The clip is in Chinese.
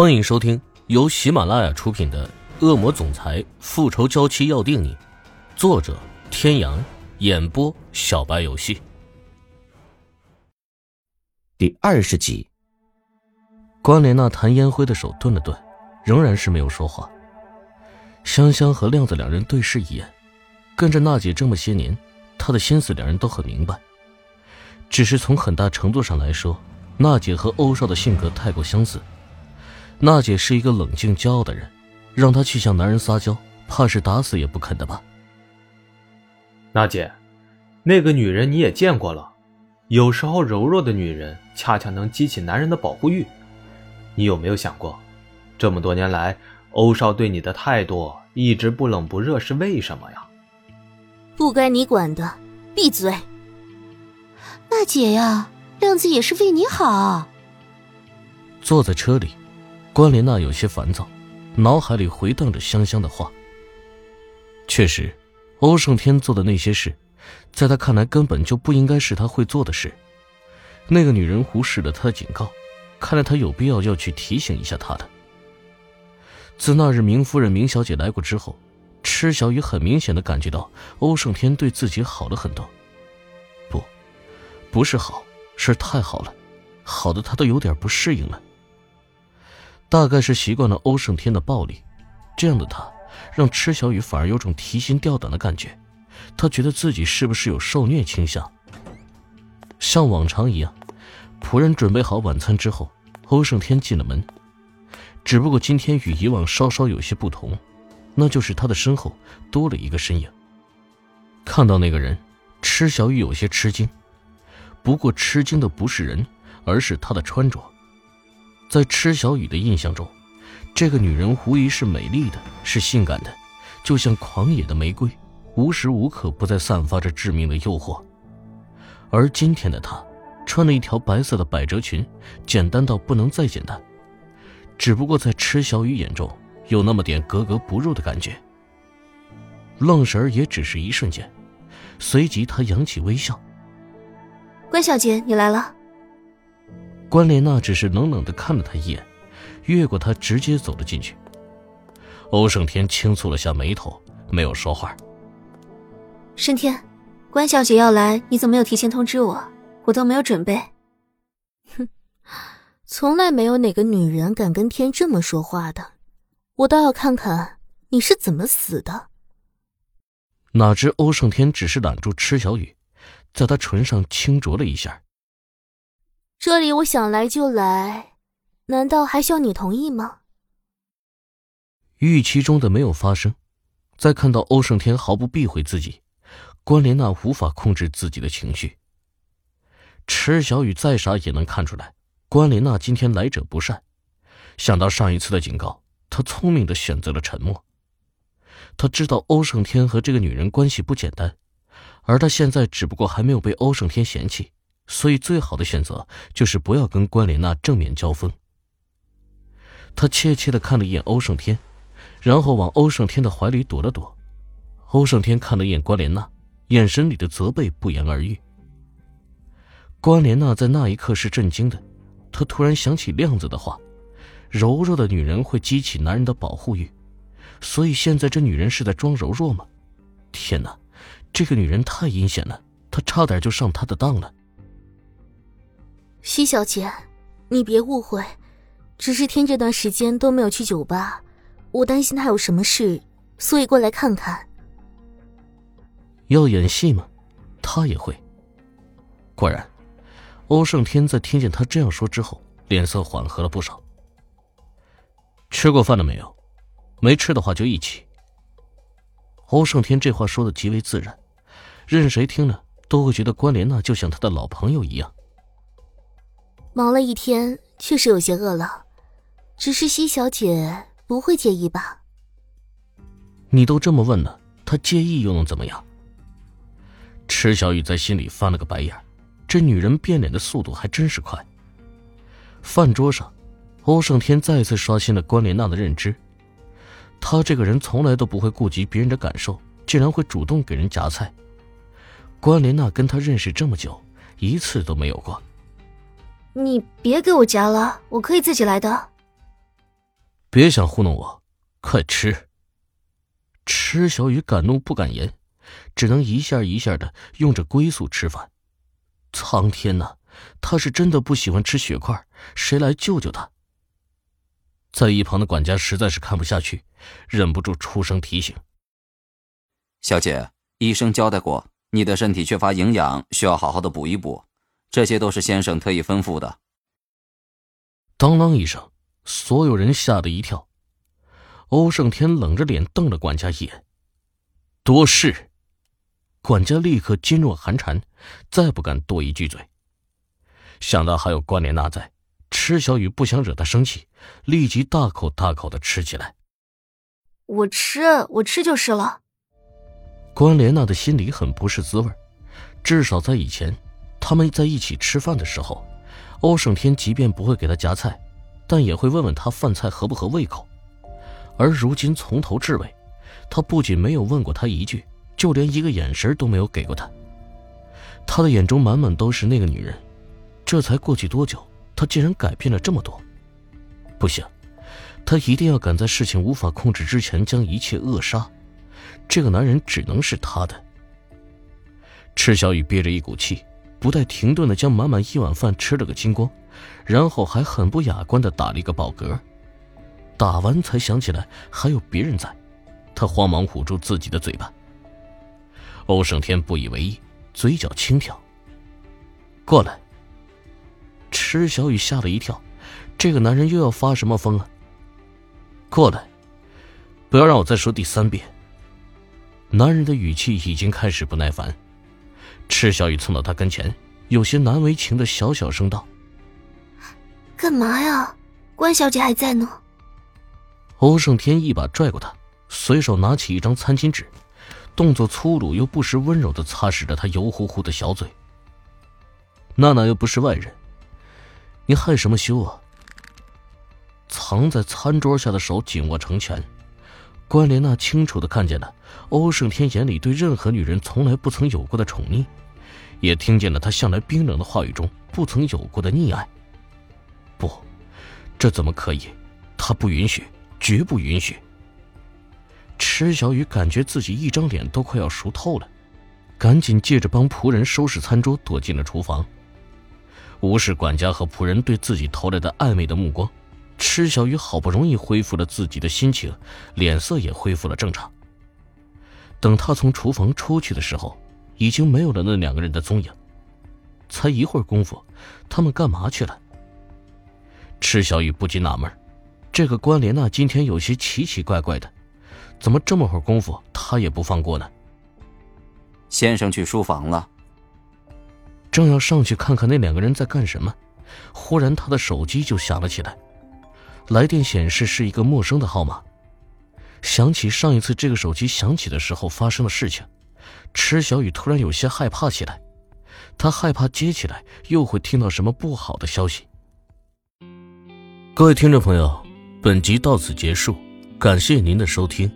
欢迎收听由喜马拉雅出品的《恶魔总裁复仇娇妻要定你》，作者：天阳，演播：小白游戏。第二十集，关莲娜弹烟灰的手顿了顿，仍然是没有说话。香香和亮子两人对视一眼，跟着娜姐这么些年，她的心思两人都很明白。只是从很大程度上来说，娜姐和欧少的性格太过相似。娜姐是一个冷静骄傲的人，让她去向男人撒娇，怕是打死也不肯的吧？娜姐，那个女人你也见过了，有时候柔弱的女人恰恰能激起男人的保护欲。你有没有想过，这么多年来，欧少对你的态度一直不冷不热是为什么呀？不该你管的，闭嘴！娜姐呀，亮子也是为你好。坐在车里。关莲娜有些烦躁，脑海里回荡着香香的话。确实，欧胜天做的那些事，在他看来根本就不应该是他会做的事。那个女人忽视了他的警告，看来他有必要要去提醒一下他的。自那日明夫人、明小姐来过之后，池小雨很明显的感觉到欧胜天对自己好了很多。不，不是好，是太好了，好的他都有点不适应了。大概是习惯了欧胜天的暴力，这样的他，让池小雨反而有种提心吊胆的感觉。他觉得自己是不是有受虐倾向？像往常一样，仆人准备好晚餐之后，欧胜天进了门。只不过今天与以往稍稍有些不同，那就是他的身后多了一个身影。看到那个人，池小雨有些吃惊，不过吃惊的不是人，而是他的穿着。在池小雨的印象中，这个女人无疑是美丽的，是性感的，就像狂野的玫瑰，无时无刻不在散发着致命的诱惑。而今天的她，穿了一条白色的百褶裙，简单到不能再简单。只不过在池小雨眼中，有那么点格格不入的感觉。愣神儿也只是一瞬间，随即她扬起微笑：“关小姐，你来了。”关莲娜只是冷冷的看了他一眼，越过他直接走了进去。欧胜天轻蹙了下眉头，没有说话。胜天，关小姐要来，你怎么没有提前通知我？我都没有准备。哼，从来没有哪个女人敢跟天这么说话的，我倒要看看你是怎么死的。哪知欧胜天只是揽住池小雨，在她唇上轻啄了一下。这里我想来就来，难道还需要你同意吗？预期中的没有发生，在看到欧胜天毫不避讳自己，关莲娜无法控制自己的情绪。池小雨再傻也能看出来，关莲娜今天来者不善。想到上一次的警告，她聪明的选择了沉默。他知道欧胜天和这个女人关系不简单，而他现在只不过还没有被欧胜天嫌弃。所以，最好的选择就是不要跟关莲娜正面交锋。他怯怯的看了一眼欧胜天，然后往欧胜天的怀里躲了躲。欧胜天看了一眼关莲娜，眼神里的责备不言而喻。关莲娜在那一刻是震惊的，她突然想起亮子的话：柔弱的女人会激起男人的保护欲，所以现在这女人是在装柔弱吗？天哪，这个女人太阴险了，她差点就上他的当了。西小姐，你别误会，只是天这段时间都没有去酒吧，我担心他有什么事，所以过来看看。要演戏吗？他也会。果然，欧胜天在听见他这样说之后，脸色缓和了不少。吃过饭了没有？没吃的话就一起。欧胜天这话说的极为自然，任谁听了都会觉得关莲娜就像他的老朋友一样。忙了一天，确实有些饿了，只是西小姐不会介意吧？你都这么问了，她介意又能怎么样？池小雨在心里翻了个白眼，这女人变脸的速度还真是快。饭桌上，欧胜天再次刷新了关莲娜的认知，他这个人从来都不会顾及别人的感受，竟然会主动给人夹菜。关莲娜跟他认识这么久，一次都没有过。你别给我夹了，我可以自己来的。别想糊弄我，快吃！吃小雨敢怒不敢言，只能一下一下的用着龟速吃饭。苍天呐，他是真的不喜欢吃血块，谁来救救他？在一旁的管家实在是看不下去，忍不住出声提醒：“小姐，医生交代过，你的身体缺乏营养，需要好好的补一补。这些都是先生特意吩咐的。”当啷一声，所有人吓得一跳。欧胜天冷着脸瞪了管家一眼，多事。管家立刻噤若寒蝉，再不敢多一句嘴。想到还有关莲娜在，池小雨不想惹她生气，立即大口大口的吃起来。我吃，我吃就是了。关莲娜的心里很不是滋味，至少在以前，他们在一起吃饭的时候，欧胜天即便不会给她夹菜，但也会问问她饭菜合不合胃口。而如今从头至尾，他不仅没有问过他一句，就连一个眼神都没有给过他。他的眼中满满都是那个女人。这才过去多久，他竟然改变了这么多？不行，他一定要赶在事情无法控制之前将一切扼杀。这个男人只能是他的。赤小雨憋着一股气，不带停顿的将满满一碗饭吃了个精光，然后还很不雅观的打了一个饱嗝。打完才想起来还有别人在，他慌忙捂住自己的嘴巴。欧胜天不以为意，嘴角轻挑。过来。池小雨吓了一跳，这个男人又要发什么疯啊？过来，不要让我再说第三遍。男人的语气已经开始不耐烦。池小雨蹭到他跟前，有些难为情的小小声道：“干嘛呀？关小姐还在呢。”欧胜天一把拽过他，随手拿起一张餐巾纸，动作粗鲁又不失温柔的擦拭着他油乎乎的小嘴。娜娜又不是外人，你害什么羞啊？藏在餐桌下的手紧握成拳，关莲娜清楚的看见了欧胜天眼里对任何女人从来不曾有过的宠溺，也听见了他向来冰冷的话语中不曾有过的溺爱。不，这怎么可以？他不允许。绝不允许。池小雨感觉自己一张脸都快要熟透了，赶紧借着帮仆人收拾餐桌，躲进了厨房。无视管家和仆人对自己投来的暧昧的目光，池小雨好不容易恢复了自己的心情，脸色也恢复了正常。等他从厨房出去的时候，已经没有了那两个人的踪影。才一会儿功夫，他们干嘛去了？池小雨不禁纳闷。这个关莲娜今天有些奇奇怪怪的，怎么这么会儿功夫她也不放过呢？先生去书房了，正要上去看看那两个人在干什么，忽然他的手机就响了起来，来电显示是一个陌生的号码。想起上一次这个手机响起的时候发生的事情，池小雨突然有些害怕起来，她害怕接起来又会听到什么不好的消息。各位听众朋友。本集到此结束，感谢您的收听。